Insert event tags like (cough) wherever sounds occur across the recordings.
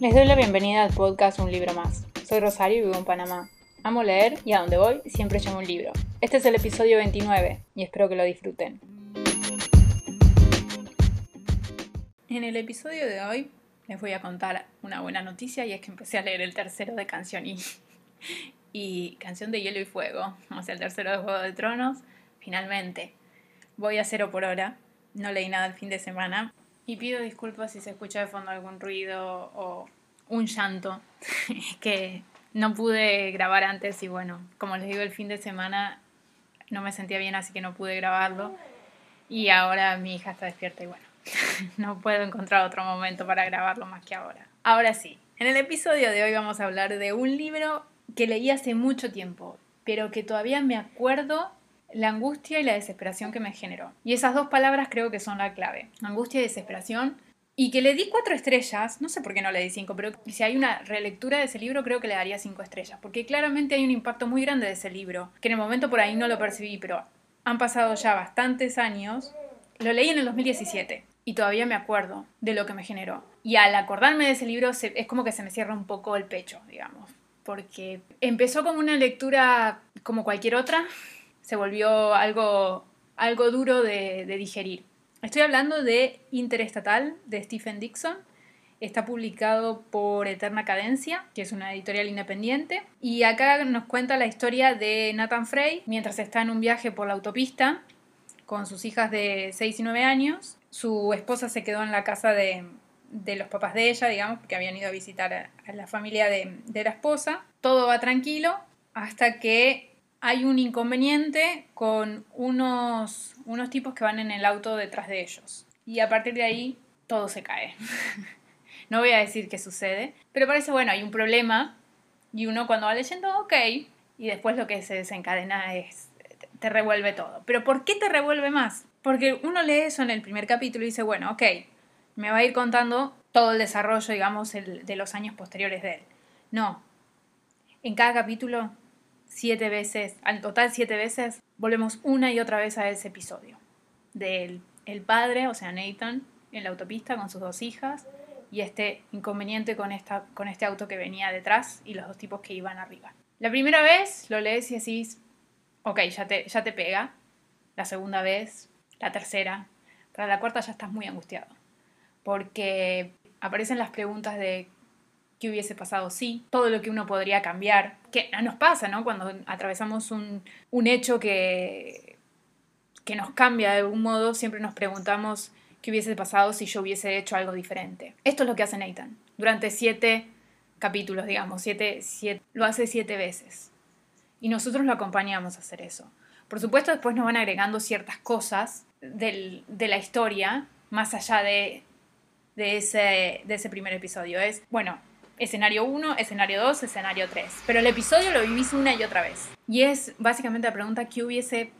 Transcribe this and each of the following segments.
Les doy la bienvenida al podcast Un libro más. Soy Rosario y vivo en Panamá. Amo leer y a donde voy siempre llevo un libro. Este es el episodio 29 y espero que lo disfruten. En el episodio de hoy les voy a contar una buena noticia y es que empecé a leer el tercero de Canción y, (laughs) y Canción de Hielo y Fuego, o sea, el tercero de Juego de Tronos. Finalmente, voy a cero por hora. No leí nada el fin de semana, y pido disculpas si se escucha de fondo algún ruido o un llanto (laughs) que no pude grabar antes y bueno, como les digo, el fin de semana no me sentía bien, así que no pude grabarlo. Y ahora mi hija está despierta y bueno, (laughs) no puedo encontrar otro momento para grabarlo más que ahora. Ahora sí, en el episodio de hoy vamos a hablar de un libro que leí hace mucho tiempo, pero que todavía me acuerdo la angustia y la desesperación que me generó. Y esas dos palabras creo que son la clave. Angustia y desesperación. Y que le di cuatro estrellas, no sé por qué no le di cinco, pero si hay una relectura de ese libro creo que le daría cinco estrellas, porque claramente hay un impacto muy grande de ese libro, que en el momento por ahí no lo percibí, pero han pasado ya bastantes años. Lo leí en el 2017 y todavía me acuerdo de lo que me generó. Y al acordarme de ese libro es como que se me cierra un poco el pecho, digamos, porque empezó como una lectura como cualquier otra, se volvió algo, algo duro de, digerir. Estoy hablando de Interestatal de Stephen Dixon. Está publicado por Eterna Cadencia, que es una editorial independiente. Y acá nos cuenta la historia de Nathan Frey mientras está en un viaje por la autopista con sus hijas de 6 y 9 años. Su esposa se quedó en la casa de, los papás de ella, digamos, porque habían ido a visitar a, la familia de, de la esposa. Todo va tranquilo hasta que hay un inconveniente con unos, unos tipos que van en el auto detrás de ellos. Y a partir de ahí todo se cae. (laughs) no voy a decir qué sucede, pero parece, bueno, hay un problema y uno cuando va leyendo, ok, y después lo que se desencadena es, te revuelve todo. Pero ¿por qué te revuelve más? Porque uno lee eso en el primer capítulo y dice, bueno, ok, me va a ir contando todo el desarrollo, digamos, de los años posteriores de él. No. En cada capítulo siete veces, al total siete veces, volvemos una y otra vez a ese episodio. Del el padre, o sea, Nathan, en la autopista con sus dos hijas y este inconveniente con, esta, con este auto que venía detrás y los dos tipos que iban arriba. La primera vez lo lees y decís, ok, ya te, ya te pega. La segunda vez, la tercera. Para la cuarta ya estás muy angustiado. Porque aparecen las preguntas de qué hubiese pasado si, todo lo que uno podría cambiar, que nos pasa, ¿no? Cuando atravesamos un, hecho que, que nos cambia de algún modo, siempre nos preguntamos qué hubiese pasado si yo hubiese hecho algo diferente. Esto es lo que hace Nathan. Durante siete capítulos, digamos, siete, lo hace siete veces. Y nosotros lo acompañamos a hacer eso. Por supuesto, después nos van agregando ciertas cosas de la historia, más allá de, de, ese, de ese primer episodio. Es, bueno, escenario 1, escenario 2, escenario 3. Pero el episodio lo vivís una y otra vez. Y es básicamente la pregunta qué hubiese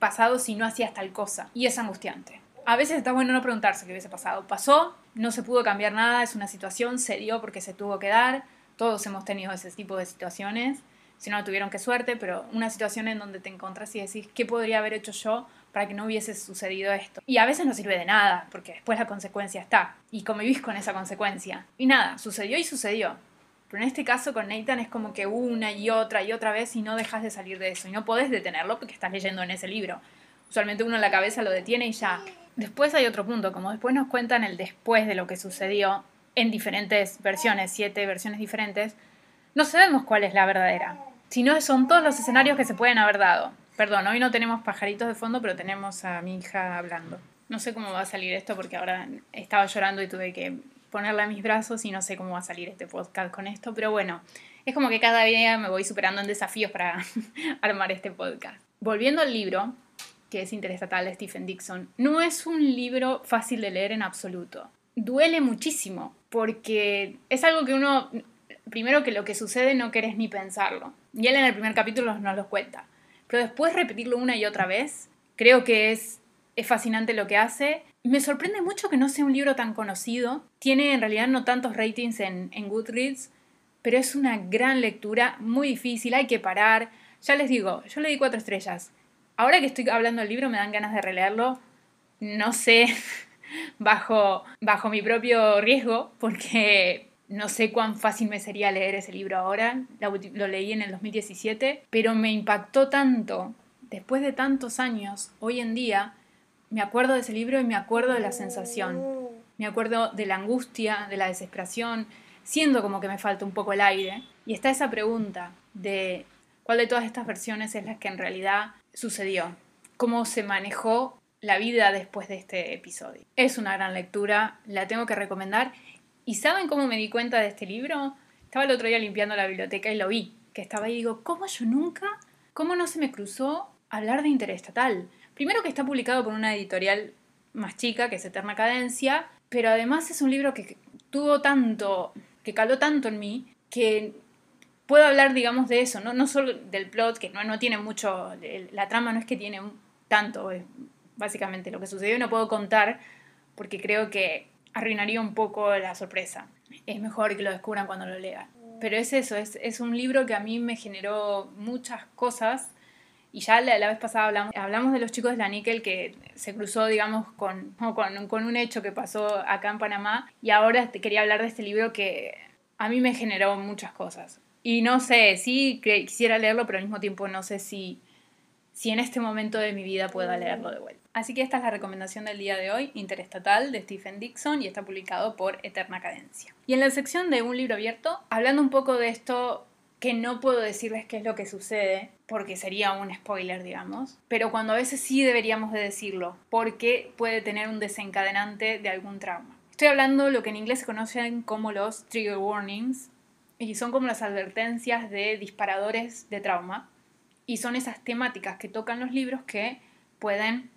pasado si no hacías tal cosa. Y es angustiante. A veces está bueno no preguntarse qué hubiese pasado. Pasó, no se pudo cambiar nada, es una situación, se dio porque se tuvo que dar. Todos hemos tenido ese tipo de situaciones. Si no, tuvieron que suerte, pero una situación en donde te encontrás y decís, ¿qué podría haber hecho yo para que no hubiese sucedido esto. Y a veces no sirve de nada, porque después la consecuencia está. Y convivís con esa consecuencia. Y nada, sucedió y sucedió. Pero en este caso con Nathan es como que una y otra y otra vez y no dejas de salir de eso. Y no podés detenerlo porque estás leyendo en ese libro. Usualmente uno en la cabeza lo detiene y ya. Después hay otro punto, como después nos cuentan el después de lo que sucedió en diferentes versiones, siete versiones diferentes, no sabemos cuál es la verdadera. Si no, son todos los escenarios que se pueden haber dado. Perdón, hoy no tenemos pajaritos de fondo, pero tenemos a mi hija hablando. No sé cómo va a salir esto porque ahora estaba llorando y tuve que ponerla en mis brazos y no sé cómo va a salir este podcast con esto, pero bueno, es como que cada día me voy superando en desafíos para (laughs) armar este podcast. Volviendo al libro, que es Interestatal de Stephen Dixon, no es un libro fácil de leer en absoluto. Duele muchísimo porque es algo que uno, primero que lo que sucede no querés ni pensarlo. Y él en el primer capítulo nos lo cuenta pero después repetirlo una y otra vez, creo que es, es fascinante lo que hace. Me sorprende mucho que no sea un libro tan conocido. Tiene en realidad no tantos ratings en, en Goodreads, pero es una gran lectura, muy difícil, hay que parar. Ya les digo, yo le di cuatro estrellas. Ahora que estoy hablando del libro me dan ganas de releerlo. No sé, (laughs) bajo, bajo mi propio riesgo, porque no sé cuán fácil me sería leer ese libro ahora, lo leí en el 2017, pero me impactó tanto, después de tantos años, hoy en día, me acuerdo de ese libro y me acuerdo de la sensación, me acuerdo de la angustia, de la desesperación, siendo como que me falta un poco el aire. Y está esa pregunta de cuál de todas estas versiones es la que en realidad sucedió, cómo se manejó la vida después de este episodio. Es una gran lectura, la tengo que recomendar ¿Y saben cómo me di cuenta de este libro? Estaba el otro día limpiando la biblioteca y lo vi, que estaba ahí y digo, ¿cómo yo nunca? ¿Cómo no se me cruzó hablar de interestatal? Primero que está publicado por una editorial más chica, que es Eterna Cadencia, pero además es un libro que tuvo tanto, que caló tanto en mí, que puedo hablar, digamos, de eso, no, no solo del plot, que no, no tiene mucho, la trama no es que tiene tanto, básicamente lo que sucedió y no puedo contar, porque creo que arruinaría un poco la sorpresa. Es mejor que lo descubran cuando lo lean. Pero es eso, es, es un libro que a mí me generó muchas cosas. Y ya la, vez pasada hablamos, de los chicos de la Níquel que se cruzó, digamos, con, con, con un hecho que pasó acá en Panamá. Y ahora te quería hablar de este libro que a mí me generó muchas cosas. Y no sé, sí quisiera leerlo, pero al mismo tiempo no sé si, si en este momento de mi vida pueda leerlo de vuelta. Así que esta es la recomendación del día de hoy, Interestatal, de Stephen Dixon, y está publicado por Eterna Cadencia. Y en la sección de un libro abierto, hablando un poco de esto que no puedo decirles qué es lo que sucede, porque sería un spoiler, digamos, pero cuando a veces sí deberíamos de decirlo, porque puede tener un desencadenante de algún trauma. Estoy hablando de lo que en inglés se conocen como los trigger warnings, y son como las advertencias de disparadores de trauma, y son esas temáticas que tocan los libros que pueden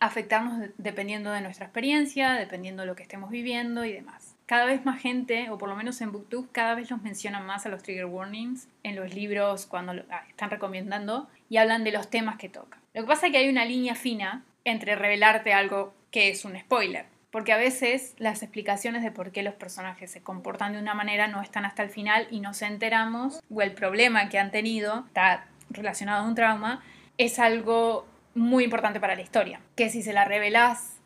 afectarnos dependiendo de nuestra experiencia, dependiendo de lo que estemos viviendo y demás. Cada vez más gente, o por lo menos en Booktube, cada vez los mencionan más a los trigger warnings en los libros cuando ah, están recomendando y hablan de los temas que tocan. Lo que pasa es que hay una línea fina entre revelarte algo que es un spoiler, porque a veces las explicaciones de por qué los personajes se comportan de una manera no están hasta el final y nos enteramos, o el problema que han tenido está relacionado a un trauma, es algo muy importante para la historia. Que si se la revelás,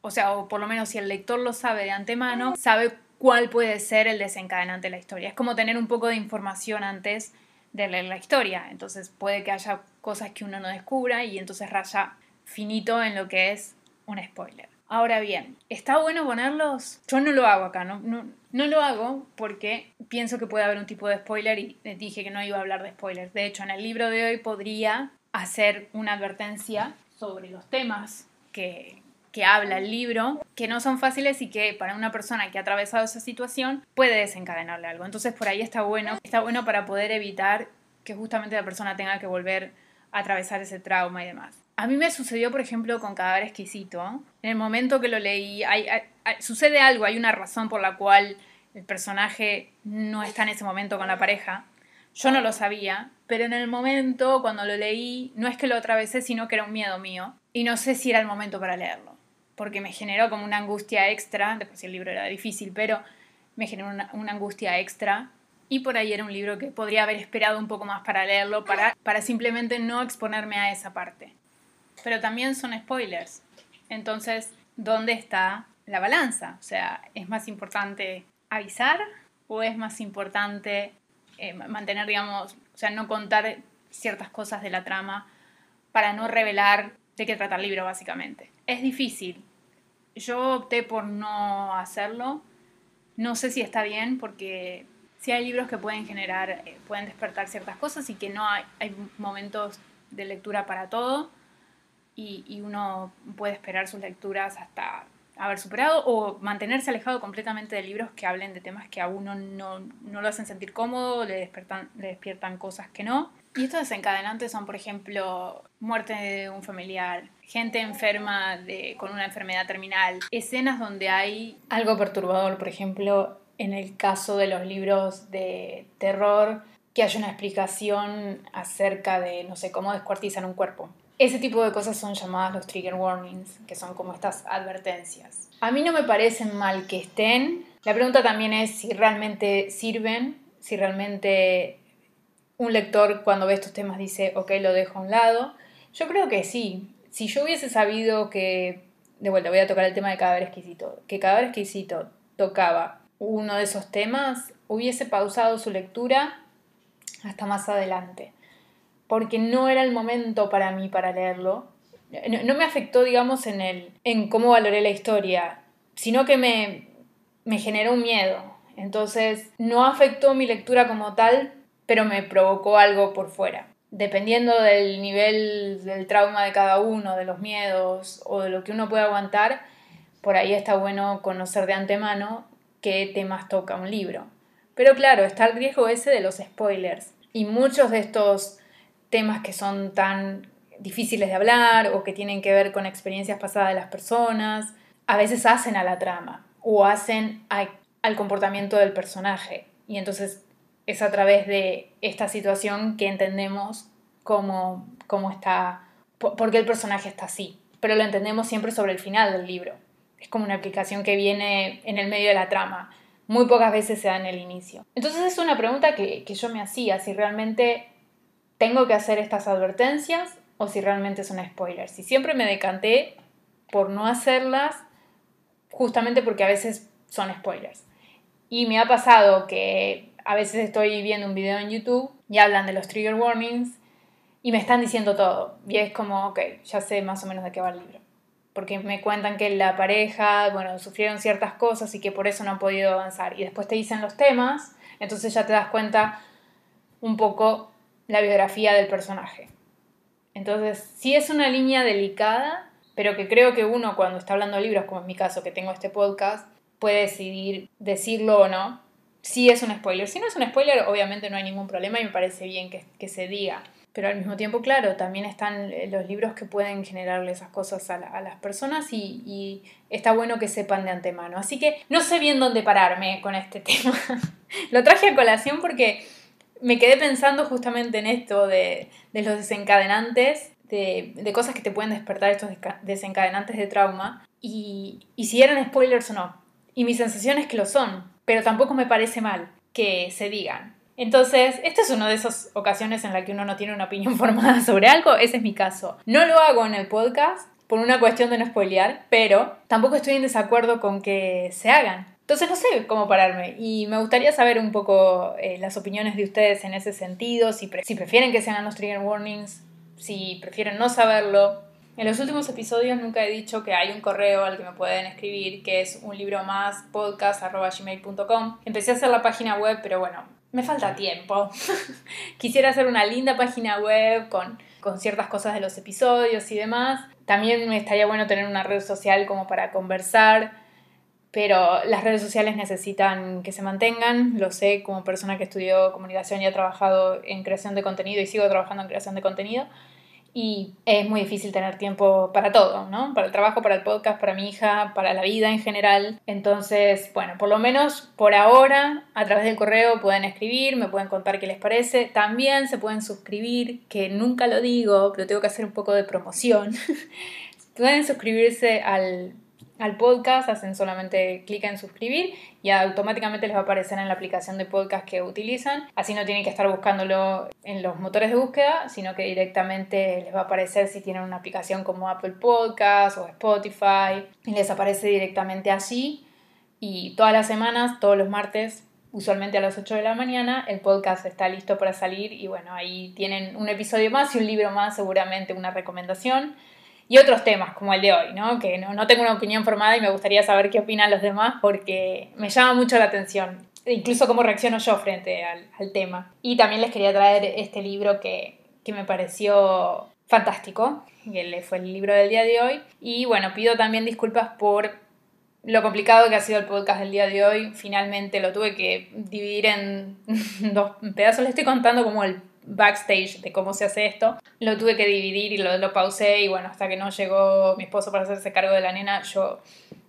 o sea, o por lo menos si el lector lo sabe de antemano, sabe cuál puede ser el desencadenante de la historia. Es como tener un poco de información antes de leer la historia. Entonces puede que haya cosas que uno no descubra y entonces raya finito en lo que es un spoiler. Ahora bien, ¿está bueno ponerlos? Yo no lo hago acá, no, no, no, lo hago porque pienso que puede haber un tipo de spoiler y dije que no iba a hablar de spoilers. De hecho, en el libro de hoy podría hacer una advertencia sobre los temas que, que habla el libro, que no son fáciles y que para una persona que ha atravesado esa situación puede desencadenarle algo. Entonces por ahí está bueno, está bueno para poder evitar que justamente la persona tenga que volver a atravesar ese trauma y demás. A mí me sucedió, por ejemplo, con Cadáver Exquisito. En el momento que lo leí, sucede algo, hay una razón por la cual el personaje no está en ese momento con la pareja. Yo no lo sabía, pero en el momento, cuando lo leí, no es que lo atravesé, sino que era un miedo mío. Y no sé si era el momento para leerlo, porque me generó como una angustia extra, después el libro era difícil, pero me generó una, angustia extra. Y por ahí era un libro que podría haber esperado un poco más para leerlo, para, para simplemente no exponerme a esa parte. Pero también son spoilers. Entonces, ¿dónde está la balanza? O sea, ¿es más importante avisar o es más importante eh, mantener, digamos, o sea, no contar ciertas cosas de la trama para no revelar de qué trata el libro, básicamente. Es difícil. Yo opté por no hacerlo. No sé si está bien porque sí hay libros que pueden generar, eh, pueden despertar ciertas cosas y que no hay, hay momentos de lectura para todo y, y uno puede esperar sus lecturas hasta haber superado o mantenerse alejado completamente de libros que hablen de temas que a uno no, no lo hacen sentir cómodo, le, despiertan, le despiertan cosas que no. Y estos desencadenantes son, por ejemplo, muerte de un familiar, gente enferma de, con una enfermedad terminal, escenas donde hay algo perturbador, por ejemplo, en el caso de los libros de terror, que haya una explicación acerca de, no sé, cómo descuartizan un cuerpo. Ese tipo de cosas son llamadas los trigger warnings, que son como estas advertencias. A mí no me parecen mal que estén. La pregunta también es si realmente sirven, si realmente un lector cuando ve estos temas dice, ok, lo dejo a un lado. Yo creo que sí. Si yo hubiese sabido que, de vuelta voy a tocar el tema de cadáver exquisito, que cadáver exquisito tocaba uno de esos temas, hubiese pausado su lectura hasta más adelante, porque no era el momento para mí para leerlo. No, me afectó, digamos, en, el, en cómo valoré la historia, sino que me, me generó un miedo. Entonces, no afectó mi lectura como tal, pero me provocó algo por fuera. Dependiendo del nivel del trauma de cada uno, de los miedos o de lo que uno puede aguantar, por ahí está bueno conocer de antemano qué temas toca un libro. Pero claro, está el riesgo ese de los spoilers. Y muchos de estos temas que son tan difíciles de hablar o que tienen que ver con experiencias pasadas de las personas, a veces hacen a la trama o hacen al comportamiento del personaje. Y entonces es a través de esta situación que entendemos cómo, cómo está, por qué el personaje está así. Pero lo entendemos siempre sobre el final del libro. Es como una aplicación que viene en el medio de la trama. Muy pocas veces se da en el inicio. Entonces es una pregunta que, que yo me hacía, si realmente tengo que hacer estas advertencias o si realmente es un spoiler. Si siempre me decanté por no hacerlas justamente porque a veces son spoilers. Y me ha pasado que a veces estoy viendo un video en YouTube y hablan de los trigger warnings y me están diciendo todo. Y es como, ok, ya sé más o menos de qué va el libro porque me cuentan que la pareja, bueno, sufrieron ciertas cosas y que por eso no han podido avanzar. Y después te dicen los temas, entonces ya te das cuenta un poco la biografía del personaje. Entonces, sí es una línea delicada, pero que creo que uno cuando está hablando de libros, como en mi caso, que tengo este podcast, puede decidir decirlo o no. Si es un spoiler. Si no es un spoiler, obviamente no hay ningún problema y me parece bien que, que se diga. Pero al mismo tiempo, claro, también están eh, los libros que pueden generarle esas cosas a, las personas y, está bueno que sepan de antemano. Así que no sé bien dónde pararme con este (laughs) tema. Lo traje a colación porque me quedé pensando justamente en esto de, los desencadenantes, de, cosas que te pueden despertar estos desencadenantes de trauma y, y si eran spoilers o no. Y mi sensación es que lo son, pero tampoco me parece mal que se digan. Entonces, esta es una de esas ocasiones en la que uno no tiene una opinión (laughs) formada sobre algo, ese es mi caso. No lo hago en el podcast por una cuestión de no spoilear, pero tampoco estoy en desacuerdo con que se hagan. Entonces no sé cómo pararme y me gustaría saber un poco eh, las opiniones de ustedes en ese sentido, si, si prefieren que sean los trigger warnings, si prefieren no saberlo. En los últimos episodios nunca he dicho que hay un correo al que me pueden escribir, que es un libro más podcast.gmail.com. Empecé a hacer la página web, pero bueno, me falta tiempo. (laughs) Quisiera hacer una linda página web con, con ciertas cosas de los episodios y demás. También me estaría bueno tener una red social como para conversar, pero las redes sociales necesitan que se mantengan. Lo sé como persona que estudió comunicación y ha trabajado en creación de contenido y sigo trabajando en creación de contenido y es muy difícil tener tiempo para todo, ¿no? Para el trabajo, para el podcast, para mi hija, para la vida en general. Entonces, bueno, por lo menos por ahora, a través del correo pueden escribir, me pueden contar qué les parece. También se pueden suscribir, que nunca lo digo, pero tengo que hacer un poco de promoción. (laughs) pueden suscribirse al al podcast, hacen solamente clic en suscribir y automáticamente les va a aparecer en la aplicación de podcast que utilizan. Así no tienen que estar buscándolo en los motores de búsqueda, sino que directamente les va a aparecer si tienen una aplicación como Apple Podcast o Spotify y les aparece directamente así. Y todas las semanas, todos los martes, usualmente a las 8 de la mañana, el podcast está listo para salir y bueno, ahí tienen un episodio más y un libro más, seguramente una recomendación y otros temas como el de hoy, ¿no? que no, tengo una opinión formada y me gustaría saber qué opinan los demás porque me llama mucho la atención, incluso cómo reacciono yo frente al, tema. Y también les quería traer este libro que, que me pareció fantástico, que fue el libro del día de hoy. Y bueno, pido también disculpas por lo complicado que ha sido el podcast del día de hoy. Finalmente lo tuve que dividir en (laughs) dos pedazos. Les estoy contando como el backstage de cómo se hace esto. Lo tuve que dividir y lo, lo pausé y bueno, hasta que no llegó mi esposo para hacerse cargo de la nena, yo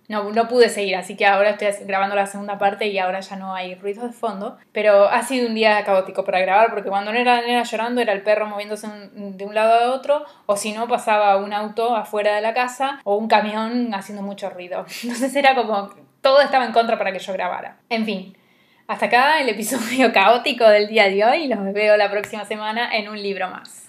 no, no pude seguir, así que ahora estoy grabando la segunda parte y ahora ya no hay ruidos de fondo. Pero ha sido un día caótico para grabar porque cuando no era la nena llorando era el perro moviéndose de un lado a otro o si no pasaba un auto afuera de la casa o un camión haciendo mucho ruido. (laughs) Entonces era como todo estaba en contra para que yo grabara. En fin, hasta acá el episodio (laughs) caótico del día de hoy los veo la próxima semana en un libro más.